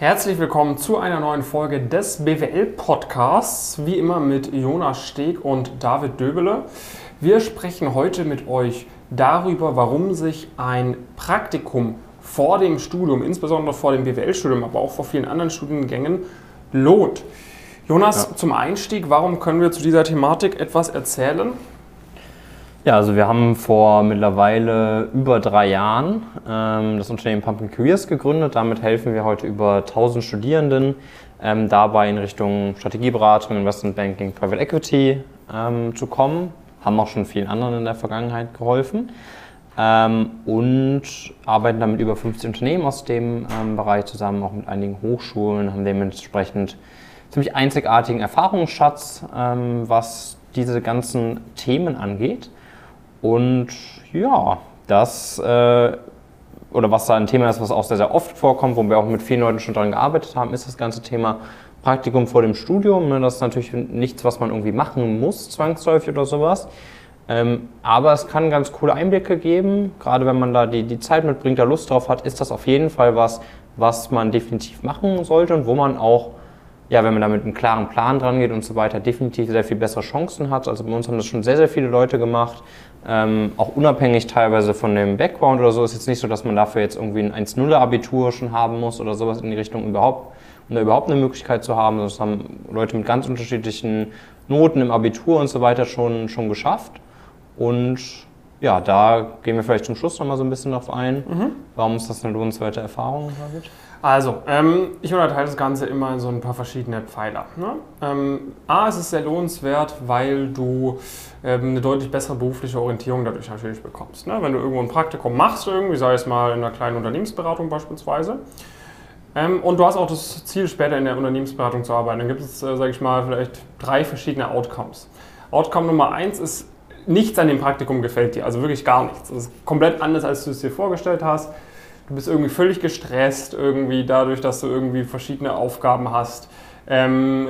Herzlich willkommen zu einer neuen Folge des BWL-Podcasts, wie immer mit Jonas Steg und David Döbele. Wir sprechen heute mit euch darüber, warum sich ein Praktikum vor dem Studium, insbesondere vor dem BWL-Studium, aber auch vor vielen anderen Studiengängen, lohnt. Jonas, ja. zum Einstieg, warum können wir zu dieser Thematik etwas erzählen? Ja, also wir haben vor mittlerweile über drei Jahren ähm, das Unternehmen Pumpkin Careers gegründet. Damit helfen wir heute über 1000 Studierenden ähm, dabei in Richtung Strategieberatung, Investment Banking, Private Equity ähm, zu kommen. Haben auch schon vielen anderen in der Vergangenheit geholfen ähm, und arbeiten damit über 50 Unternehmen aus dem ähm, Bereich zusammen, auch mit einigen Hochschulen, haben dementsprechend ziemlich einzigartigen Erfahrungsschatz, ähm, was diese ganzen Themen angeht. Und ja, das, äh, oder was da ein Thema ist, was auch sehr, sehr oft vorkommt, wo wir auch mit vielen Leuten schon daran gearbeitet haben, ist das ganze Thema Praktikum vor dem Studium. Ne? Das ist natürlich nichts, was man irgendwie machen muss, zwangsläufig oder sowas. Ähm, aber es kann ganz coole Einblicke geben, gerade wenn man da die, die Zeit mitbringt, da Lust drauf hat, ist das auf jeden Fall was, was man definitiv machen sollte und wo man auch ja, wenn man da mit einem klaren Plan dran geht und so weiter, definitiv sehr viel bessere Chancen hat. Also bei uns haben das schon sehr, sehr viele Leute gemacht, ähm, auch unabhängig teilweise von dem Background oder so. Ist jetzt nicht so, dass man dafür jetzt irgendwie ein 1-0-Abitur schon haben muss oder sowas in die Richtung überhaupt, um da überhaupt eine Möglichkeit zu haben. Das haben Leute mit ganz unterschiedlichen Noten im Abitur und so weiter schon, schon geschafft. Und ja, da gehen wir vielleicht zum Schluss nochmal so ein bisschen drauf ein, mhm. warum ist das eine lohnenswerte Erfahrung, David? Also, ähm, ich unterteile das Ganze immer in so ein paar verschiedene Pfeiler. Ne? Ähm, A, es ist sehr lohnenswert, weil du ähm, eine deutlich bessere berufliche Orientierung dadurch natürlich bekommst. Ne? Wenn du irgendwo ein Praktikum machst, irgendwie, sei es mal in einer kleinen Unternehmensberatung beispielsweise, ähm, und du hast auch das Ziel, später in der Unternehmensberatung zu arbeiten, dann gibt es, äh, sage ich mal, vielleicht drei verschiedene Outcomes. Outcome Nummer eins ist, nichts an dem Praktikum gefällt dir, also wirklich gar nichts. Das ist komplett anders, als du es dir vorgestellt hast du bist irgendwie völlig gestresst, irgendwie dadurch, dass du irgendwie verschiedene Aufgaben hast. Ähm,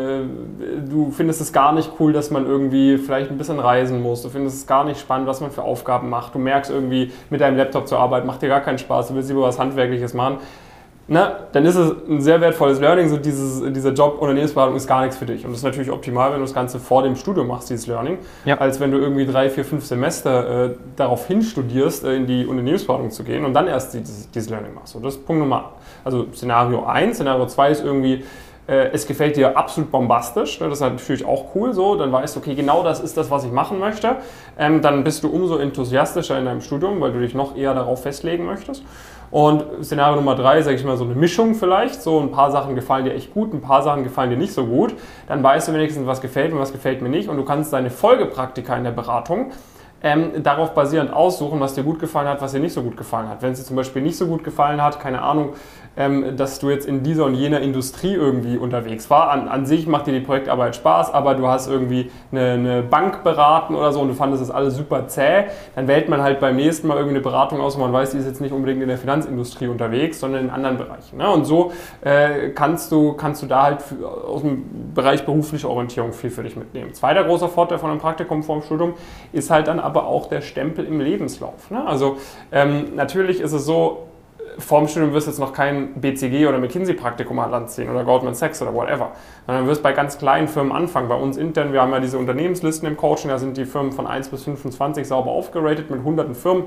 äh, du findest es gar nicht cool, dass man irgendwie vielleicht ein bisschen reisen muss. Du findest es gar nicht spannend, was man für Aufgaben macht. Du merkst irgendwie, mit deinem Laptop zu arbeiten macht dir gar keinen Spaß. Du willst lieber was Handwerkliches machen na, dann ist es ein sehr wertvolles Learning. So dieses, dieser Job Unternehmensberatung ist gar nichts für dich. Und das ist natürlich optimal, wenn du das Ganze vor dem Studium machst, dieses Learning, ja. als wenn du irgendwie drei, vier, fünf Semester äh, darauf hinstudierst, äh, in die Unternehmensberatung zu gehen und dann erst dieses, dieses Learning machst. So, das ist Punkt Nummer, also Szenario 1. Szenario 2 ist irgendwie, es gefällt dir absolut bombastisch. Ne? Das ist natürlich auch cool so. Dann weißt du, okay, genau das ist das, was ich machen möchte. Ähm, dann bist du umso enthusiastischer in deinem Studium, weil du dich noch eher darauf festlegen möchtest. Und Szenario Nummer drei, sage ich mal, so eine Mischung vielleicht. So ein paar Sachen gefallen dir echt gut, ein paar Sachen gefallen dir nicht so gut. Dann weißt du wenigstens, was gefällt mir, was gefällt mir nicht. Und du kannst deine Folgepraktika in der Beratung ähm, darauf basierend aussuchen, was dir gut gefallen hat, was dir nicht so gut gefallen hat. Wenn es dir zum Beispiel nicht so gut gefallen hat, keine Ahnung, ähm, dass du jetzt in dieser und jener Industrie irgendwie unterwegs war. An, an sich macht dir die Projektarbeit Spaß, aber du hast irgendwie eine, eine, Bank beraten oder so und du fandest das alles super zäh, dann wählt man halt beim nächsten Mal irgendwie eine Beratung aus, wo man weiß, die ist jetzt nicht unbedingt in der Finanzindustrie unterwegs, sondern in anderen Bereichen. Ne? Und so äh, kannst, du, kannst du da halt aus dem Bereich berufliche Orientierung viel für dich mitnehmen. Zweiter großer Vorteil von einem Praktikum vor dem Studium ist halt dann aber auch der Stempel im Lebenslauf. Ne? Also ähm, natürlich ist es so, vorm Studium wirst du jetzt noch kein BCG oder McKinsey-Praktikum an Land ziehen oder Goldman Sachs oder whatever, sondern wirst bei ganz kleinen Firmen anfangen. Bei uns intern, wir haben ja diese Unternehmenslisten im Coaching, da sind die Firmen von 1 bis 25 sauber aufgeratet mit hunderten Firmen,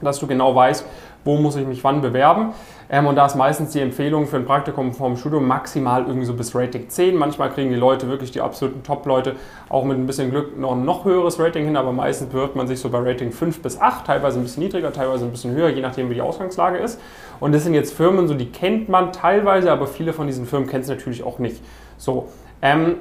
dass du genau weißt, wo muss ich mich wann bewerben. Ähm, und da ist meistens die Empfehlung für ein Praktikum vom Studium maximal irgendwie so bis Rating 10. Manchmal kriegen die Leute wirklich die absoluten Top-Leute auch mit ein bisschen Glück noch ein noch höheres Rating hin, aber meistens bewirbt man sich so bei Rating 5 bis 8, teilweise ein bisschen niedriger, teilweise ein bisschen höher, je nachdem wie die Ausgangslage ist. Und das sind jetzt Firmen, so die kennt man teilweise, aber viele von diesen Firmen kennt es natürlich auch nicht. So. Ähm,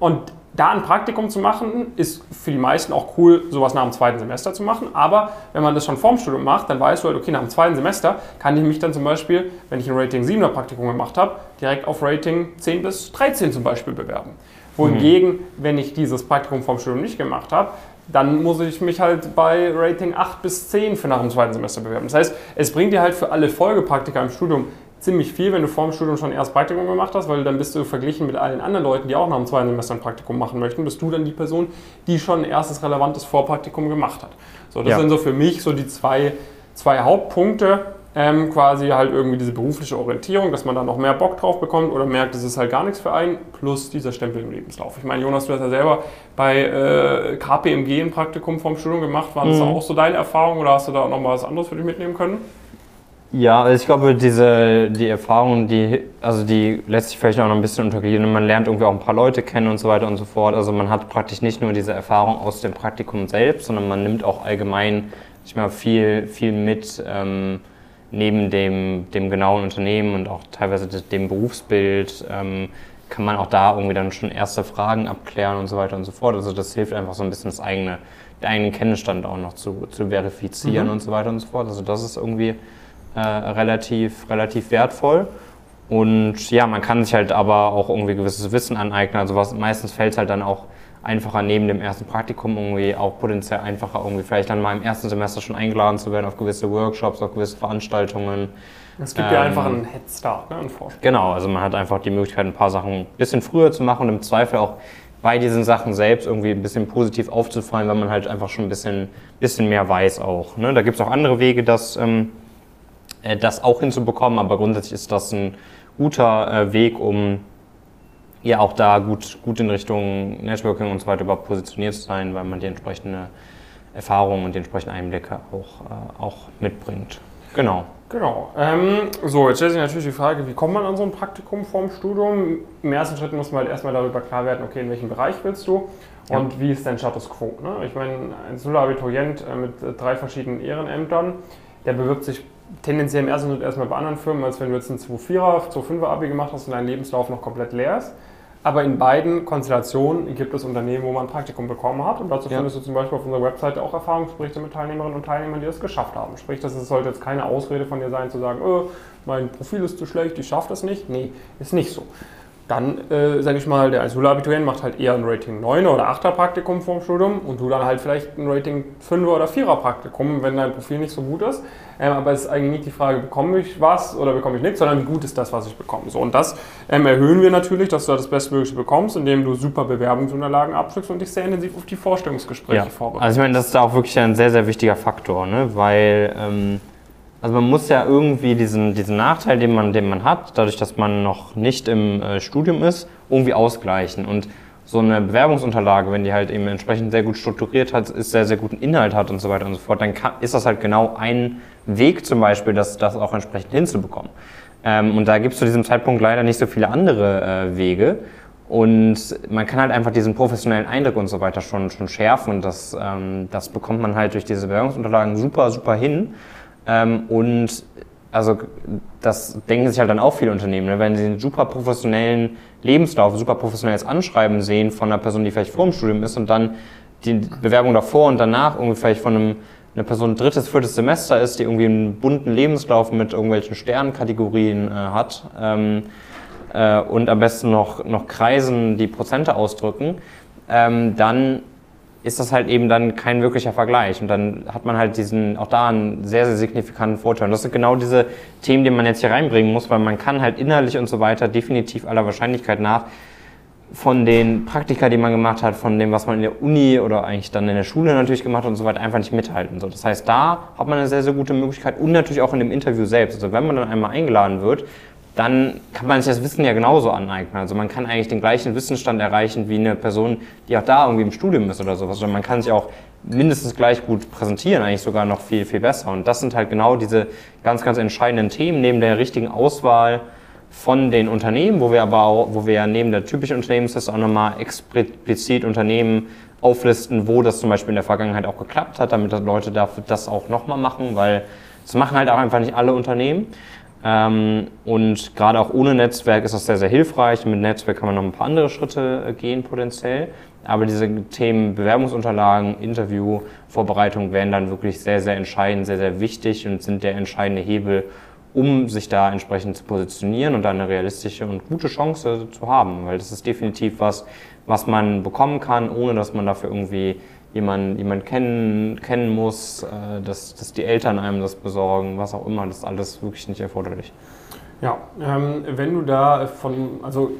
und da ein Praktikum zu machen, ist für die meisten auch cool, sowas nach dem zweiten Semester zu machen. Aber wenn man das schon vorm Studium macht, dann weißt du halt, okay, nach dem zweiten Semester kann ich mich dann zum Beispiel, wenn ich ein Rating 7er Praktikum gemacht habe, direkt auf Rating 10 bis 13 zum Beispiel bewerben. Wohingegen, mhm. wenn ich dieses Praktikum vorm Studium nicht gemacht habe, dann muss ich mich halt bei Rating 8 bis 10 für nach dem zweiten Semester bewerben. Das heißt, es bringt dir halt für alle Folgepraktika im Studium ziemlich viel, wenn du vor dem Studium schon erst Praktikum gemacht hast, weil dann bist du verglichen mit allen anderen Leuten, die auch nach dem zweiten Semester ein Praktikum machen möchten, bist du dann die Person, die schon ein erstes relevantes Vorpraktikum gemacht hat. So, das ja. sind so für mich so die zwei, zwei Hauptpunkte, Ähm, quasi halt irgendwie diese berufliche Orientierung, dass man da noch mehr Bock drauf bekommt oder merkt, es ist halt gar nichts für einen, plus dieser Stempel im Lebenslauf. Ich meine, Jonas, du hast ja selber bei äh, KPMG ein Praktikum vom Studium gemacht. War das Mhm. auch so deine Erfahrung oder hast du da auch noch mal was anderes für dich mitnehmen können? Ja, also ich glaube, diese, die Erfahrung, die, also die lässt sich vielleicht auch noch ein bisschen untergliedern. Man lernt irgendwie auch ein paar Leute kennen und so weiter und so fort. Also man hat praktisch nicht nur diese Erfahrung aus dem Praktikum selbst, sondern man nimmt auch allgemein ich mal viel, viel mit ähm, neben dem, dem genauen Unternehmen und auch teilweise de- dem Berufsbild. Ähm, kann man auch da irgendwie dann schon erste Fragen abklären und so weiter und so fort. Also das hilft einfach so ein bisschen das eigene, den eigenen Kennenstand auch noch zu, zu verifizieren Mhm. und so weiter und so fort. Also das ist irgendwie äh, relativ, relativ wertvoll. Und ja, man kann sich halt aber auch irgendwie gewisses Wissen aneignen. Also was, meistens fällt es halt dann auch einfacher neben dem ersten Praktikum irgendwie auch potenziell einfacher irgendwie vielleicht dann mal im ersten Semester schon eingeladen zu werden auf gewisse Workshops, auf gewisse Veranstaltungen. Es gibt ja Ähm, einfach einen Head Start, ne, einen Vorsprung. Genau, also man hat einfach die Möglichkeit, ein paar Sachen ein bisschen früher zu machen und im Zweifel auch bei diesen Sachen selbst irgendwie ein bisschen positiv aufzufallen, weil man halt einfach schon ein bisschen, bisschen mehr weiß auch. Ne? Da gibt es auch andere Wege, das, ähm, äh, das auch hinzubekommen, aber grundsätzlich ist das ein guter äh, Weg, um ja auch da gut, gut in Richtung Networking und so weiter überhaupt positioniert zu sein, weil man die entsprechende Erfahrung und die entsprechenden Einblicke auch, äh, auch mitbringt. Genau. Genau. Ähm, so, jetzt stellt sich natürlich die Frage, wie kommt man an so ein Praktikum vorm Studium? Im ersten Schritt muss man halt erstmal darüber klar werden, okay, in welchem Bereich willst du und wie ist dein Status quo? Ne? Ich meine, ein Sula-Abiturient äh, mit äh, drei verschiedenen Ehrenämtern, der bewirbt sich tendenziell im ersten Schritt erstmal bei anderen Firmen, als wenn du jetzt ein 2-4er, 2-5er Abi gemacht hast und dein Lebenslauf noch komplett leer ist. Aber in beiden Konstellationen gibt es Unternehmen, wo man ein Praktikum bekommen hat. Und dazu Ja. findest du zum Beispiel auf unserer Webseite auch Erfahrungsberichte mit Teilnehmerinnen und Teilnehmern, die das geschafft haben. Sprich, das sollte jetzt keine Ausrede von dir sein, zu sagen, äh, mein Profil ist zu schlecht, ich schaffe das nicht. Nee, ist nicht so. Dann, äh, sage ich mal, der Schulabiturient macht halt eher ein Rating 9 oder 8er Praktikum vorm Studium und du dann halt vielleicht ein Rating 5er oder 4er Praktikum, wenn dein Profil nicht so gut ist. Ähm, aber es ist eigentlich nicht die Frage, bekomme ich was oder bekomme ich nichts, sondern wie gut ist das, was ich bekomme. So, und das ähm, erhöhen wir natürlich, dass du das Bestmögliche bekommst, indem du super Bewerbungsunterlagen abschickst und dich sehr intensiv auf die Vorstellungsgespräche Ja. vorbereitest. Also ich meine, das ist da auch wirklich ein sehr, sehr wichtiger Faktor, ne? weil ähm, also man muss ja irgendwie diesen, diesen Nachteil, den man, den man hat, dadurch, dass man noch nicht im äh, Studium ist, irgendwie ausgleichen. Und so eine Bewerbungsunterlage, wenn die halt eben entsprechend sehr gut strukturiert hat, ist sehr, sehr guten Inhalt hat und so weiter und so fort, dann kann, ist das halt genau ein Weg zum Beispiel, das, das auch entsprechend hinzubekommen. Ähm, und da gibt es zu diesem Zeitpunkt leider nicht so viele andere äh, Wege. Und man kann halt einfach diesen professionellen Eindruck und so weiter schon, schon schärfen. Und das, ähm, das bekommt man halt durch diese Bewerbungsunterlagen super, super hin. Ähm, und also das denken sich halt dann auch viele Unternehmen, ne? wenn sie einen super professionellen Lebenslauf, super professionelles Anschreiben sehen von einer Person, die vielleicht vor dem Studium ist und dann die Bewerbung davor und danach irgendwie vielleicht von einem, einer Person drittes, viertes Semester ist, die irgendwie einen bunten Lebenslauf mit irgendwelchen Sternkategorien äh, hat ähm, äh, und am besten noch, noch Kreisen, die Prozente ausdrücken, ähm, dann ist das halt eben dann kein wirklicher Vergleich. Und dann hat man halt diesen, auch da einen sehr, sehr signifikanten Vorteil. Und das sind genau diese Themen, die man jetzt hier reinbringen muss, weil man kann halt inhaltlich und so weiter definitiv aller Wahrscheinlichkeit nach von den Praktika, die man gemacht hat, von dem, was man in der Uni oder eigentlich dann in der Schule natürlich gemacht hat und so weiter, einfach nicht mithalten. So, das heißt, da hat man eine sehr, sehr gute Möglichkeit und natürlich auch in dem Interview selbst. Also wenn man dann einmal eingeladen wird, dann kann man sich das Wissen ja genauso aneignen. Also man kann eigentlich den gleichen Wissensstand erreichen wie eine Person, die auch da irgendwie im Studium ist oder sowas. Oder man kann sich auch mindestens gleich gut präsentieren, eigentlich sogar noch viel, viel besser. Und das sind halt genau diese ganz, ganz entscheidenden Themen neben der richtigen Auswahl von den Unternehmen, wo wir aber auch, wo wir ja neben der typischen Unternehmensliste auch nochmal explizit Unternehmen auflisten, wo das zum Beispiel in der Vergangenheit auch geklappt hat, damit Leute dafür das auch nochmal machen, weil das machen halt auch einfach nicht alle Unternehmen. Ähm, und gerade auch ohne Netzwerk ist das sehr, sehr hilfreich. Mit Netzwerk kann man noch ein paar andere Schritte äh, gehen potenziell. Aber diese Themen Bewerbungsunterlagen, Interview, Vorbereitung werden dann wirklich sehr, sehr entscheidend, sehr, sehr wichtig und sind der entscheidende Hebel, um sich da entsprechend zu positionieren und dann eine realistische und gute Chance zu haben. Weil das ist definitiv was, was man bekommen kann, ohne dass man dafür irgendwie jemanden jemand kennen, kennen muss, äh, dass, dass die Eltern einem das besorgen, was auch immer. Das ist alles wirklich nicht erforderlich. Ja, ähm, wenn du da von, also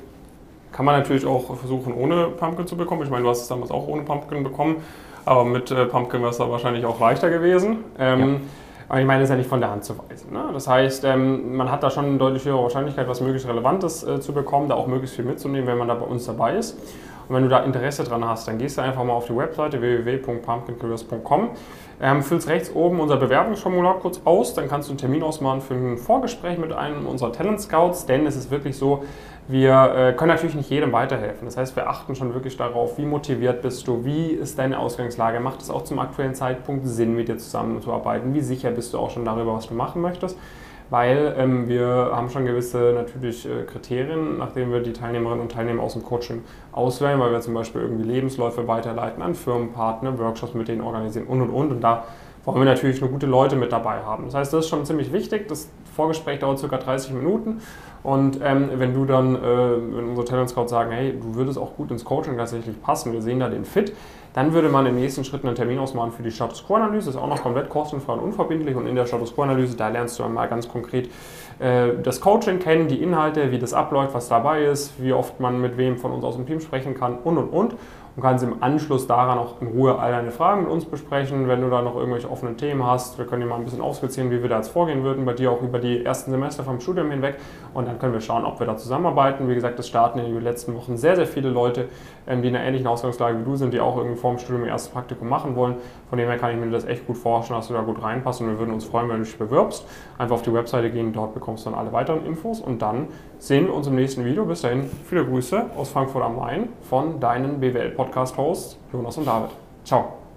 kann man natürlich auch versuchen, ohne Pumpkin zu bekommen. Ich meine, du hast es damals auch ohne Pumpkin bekommen, aber mit äh, Pumpkin wäre es da wahrscheinlich auch leichter gewesen. Ähm, Aber ich meine, das ist ja nicht von der Hand zu weisen. Ne? Das heißt, ähm, man hat da schon eine deutlich höhere Wahrscheinlichkeit, was möglichst Relevantes äh, zu bekommen, da auch möglichst viel mitzunehmen, wenn man da bei uns dabei ist. Und wenn du da Interesse dran hast, dann gehst du einfach mal auf die Webseite www.pumpkincareers.com, ähm, füllst rechts oben unser Bewerbungsformular kurz aus, dann kannst du einen Termin ausmachen für ein Vorgespräch mit einem unserer Talent Scouts, denn es ist wirklich so, wir äh, können natürlich nicht jedem weiterhelfen. Das heißt, wir achten schon wirklich darauf, wie motiviert bist du, wie ist deine Ausgangslage, macht es auch zum aktuellen Zeitpunkt Sinn, mit dir zusammenzuarbeiten, wie sicher bist du auch schon darüber, was du machen möchtest weil ähm, wir haben schon gewisse natürlich äh, Kriterien, nach denen wir die Teilnehmerinnen und Teilnehmer aus dem Coaching auswählen, weil wir zum Beispiel irgendwie Lebensläufe weiterleiten an Firmenpartner, Workshops mit denen organisieren und und und. Und da wollen wir natürlich nur gute Leute mit dabei haben. Das heißt, das ist schon ziemlich wichtig. Das Vorgespräch dauert ca. 30 Minuten. Und ähm, wenn du dann, äh, wenn unsere Talent Scouts sagen, hey, du würdest auch gut ins Coaching tatsächlich passen, wir sehen da den Fit, dann würde man im nächsten Schritt einen Termin ausmachen für die Status Quo-Analyse. Ist auch noch komplett kostenfrei und unverbindlich. Und in der Status Quo-Analyse, da lernst du einmal ganz konkret äh, das Coaching kennen, die Inhalte, wie das abläuft, was dabei ist, wie oft man mit wem von uns aus dem Team sprechen kann und und und und kannst im Anschluss daran auch in Ruhe all deine Fragen mit uns besprechen. Wenn du da noch irgendwelche offenen Themen hast, wir können dir mal ein bisschen aufskizzieren, wie wir da jetzt vorgehen würden, bei dir auch über die ersten Semester vom Studium hinweg. Und dann können wir schauen, ob wir da zusammenarbeiten. Wie gesagt, das starten in den letzten Wochen sehr, sehr viele Leute, ähm, die in einer ähnlichen Ausgangslage wie du sind, die auch irgendwie vor dem Studium ihr erstes Praktikum machen wollen. Von dem her kann ich mir das echt gut vorstellen, dass du da gut reinpasst und wir würden uns freuen, wenn du dich bewirbst. Einfach auf die Webseite gehen, dort bekommst du dann alle weiteren Infos und dann sehen wir uns im nächsten Video. Bis dahin, viele Grüße aus Frankfurt am Main von deinen BWL-Podcast-Hosts Jonas und David. Ciao.